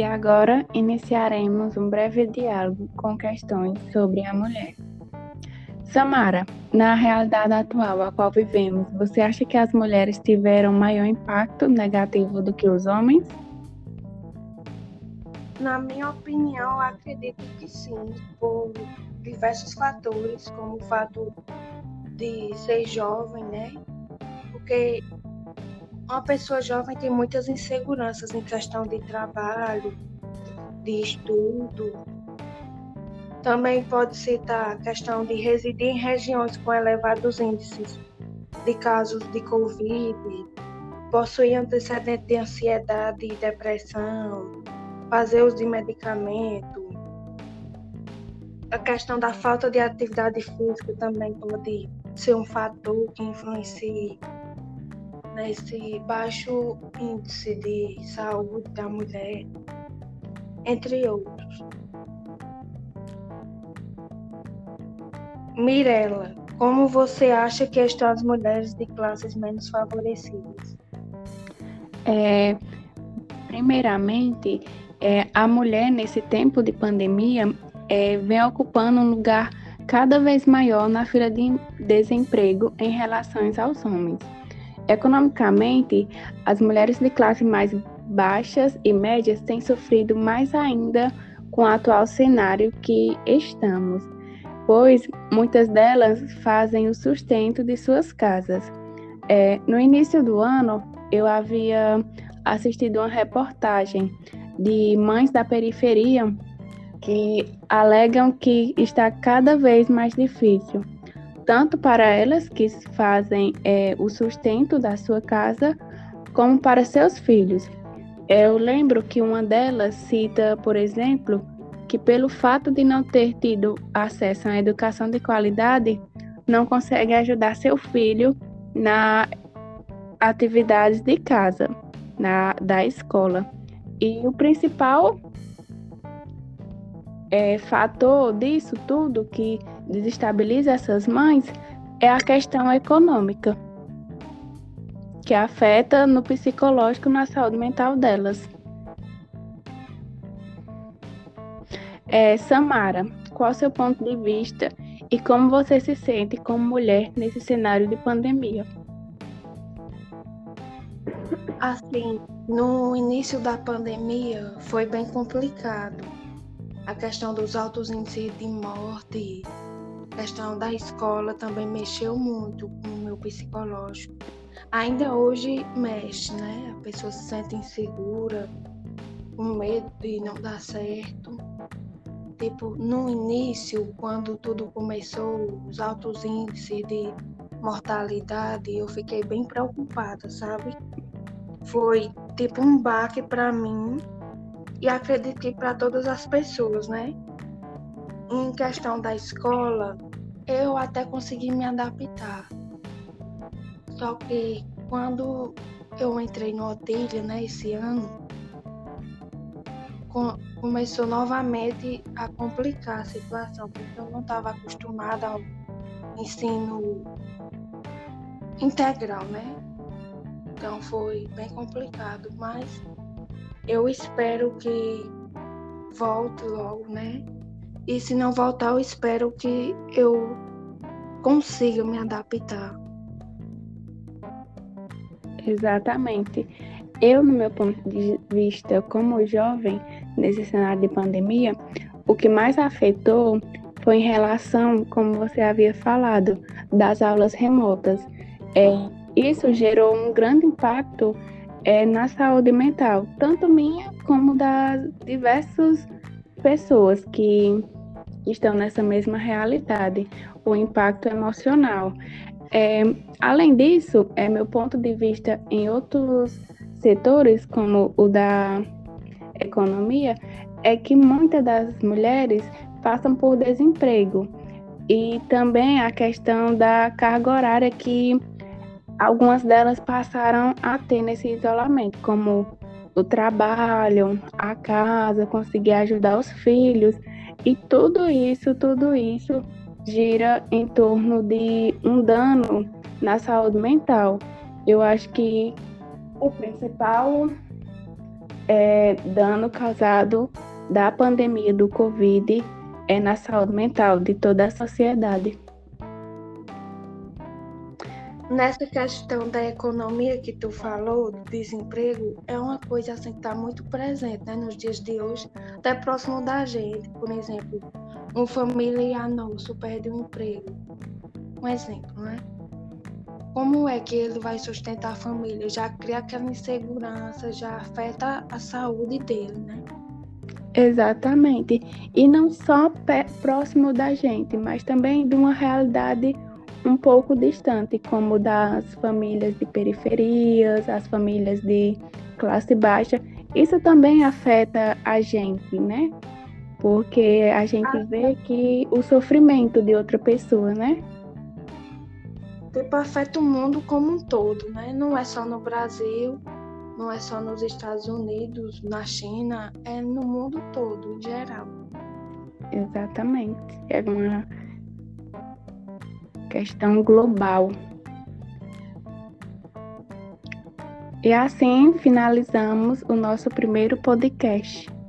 E agora iniciaremos um breve diálogo com questões sobre a mulher. Samara, na realidade atual a qual vivemos, você acha que as mulheres tiveram maior impacto negativo do que os homens? Na minha opinião, acredito que sim, por diversos fatores, como o fato de ser jovem, né? Porque uma pessoa jovem tem muitas inseguranças em questão de trabalho, de estudo. Também pode citar a questão de residir em regiões com elevados índices de casos de Covid, possuir antecedente de ansiedade e depressão, fazer uso de medicamento. A questão da falta de atividade física também pode ser um fator que influencie nesse baixo índice de saúde da mulher, entre outros. Mirella, como você acha que estão as mulheres de classes menos favorecidas? É, primeiramente, é, a mulher, nesse tempo de pandemia, é, vem ocupando um lugar cada vez maior na fila de desemprego em relação aos homens. Economicamente, as mulheres de classe mais baixas e médias têm sofrido mais ainda com o atual cenário que estamos, pois muitas delas fazem o sustento de suas casas. É, no início do ano, eu havia assistido uma reportagem de mães da periferia que alegam que está cada vez mais difícil, tanto para elas que fazem é, o sustento da sua casa, como para seus filhos. Eu lembro que uma delas cita, por exemplo, que pelo fato de não ter tido acesso uma educação de qualidade, não consegue ajudar seu filho na atividades de casa, na da escola. E o principal é, fator disso tudo que desestabiliza essas mães é a questão econômica, que afeta no psicológico, na saúde mental delas. É, Samara, qual o seu ponto de vista e como você se sente como mulher nesse cenário de pandemia? Assim, no início da pandemia foi bem complicado. A questão dos altos índices de morte, questão da escola também mexeu muito com o meu psicológico. Ainda hoje mexe, né? A pessoa se sente insegura, com medo de não dar certo. Tipo, no início, quando tudo começou, os altos índices de mortalidade, eu fiquei bem preocupada, sabe? foi tipo um baque para mim e acredito que para todas as pessoas, né? Em questão da escola, eu até consegui me adaptar. Só que quando eu entrei no Otília, né, esse ano, com, começou novamente a complicar a situação, porque eu não estava acostumada ao ensino integral, né? Então foi bem complicado, mas eu espero que volte logo, né? E se não voltar, eu espero que eu consiga me adaptar. Exatamente. Eu, no meu ponto de vista como jovem, nesse cenário de pandemia, o que mais afetou foi em relação, como você havia falado, das aulas remotas. É, isso gerou um grande impacto é, na saúde mental, tanto minha como das diversas pessoas que estão nessa mesma realidade, o impacto emocional. É, além disso, é meu ponto de vista em outros setores, como o da economia, é que muitas das mulheres passam por desemprego e também a questão da carga horária que algumas delas passaram a ter nesse isolamento, como trabalho, a casa, conseguir ajudar os filhos, e tudo isso, tudo isso gira em torno de um dano na saúde mental. Eu acho que o principal é, dano causado da pandemia do Covid é na saúde mental de toda a sociedade. Nessa questão da economia que tu falou, desemprego, é uma coisa assim que está muito presente né, nos dias de hoje, até próximo da gente. Por exemplo, um familiar nosso perde um emprego. Um exemplo, né? Como é que ele vai sustentar a família? Já cria aquela insegurança, já afeta a saúde dele, né? Exatamente. E não só próximo da gente, mas também de uma realidade um pouco distante, como das famílias de periferias, as famílias de classe baixa. Isso também afeta a gente, né? Porque a gente ah, vê que o sofrimento de outra pessoa, né? Tipo, afeta o mundo como um todo, né? Não é só no Brasil, não é só nos Estados Unidos, na China, é no mundo todo, em geral. Exatamente. É uma questão global. E assim finalizamos o nosso primeiro podcast.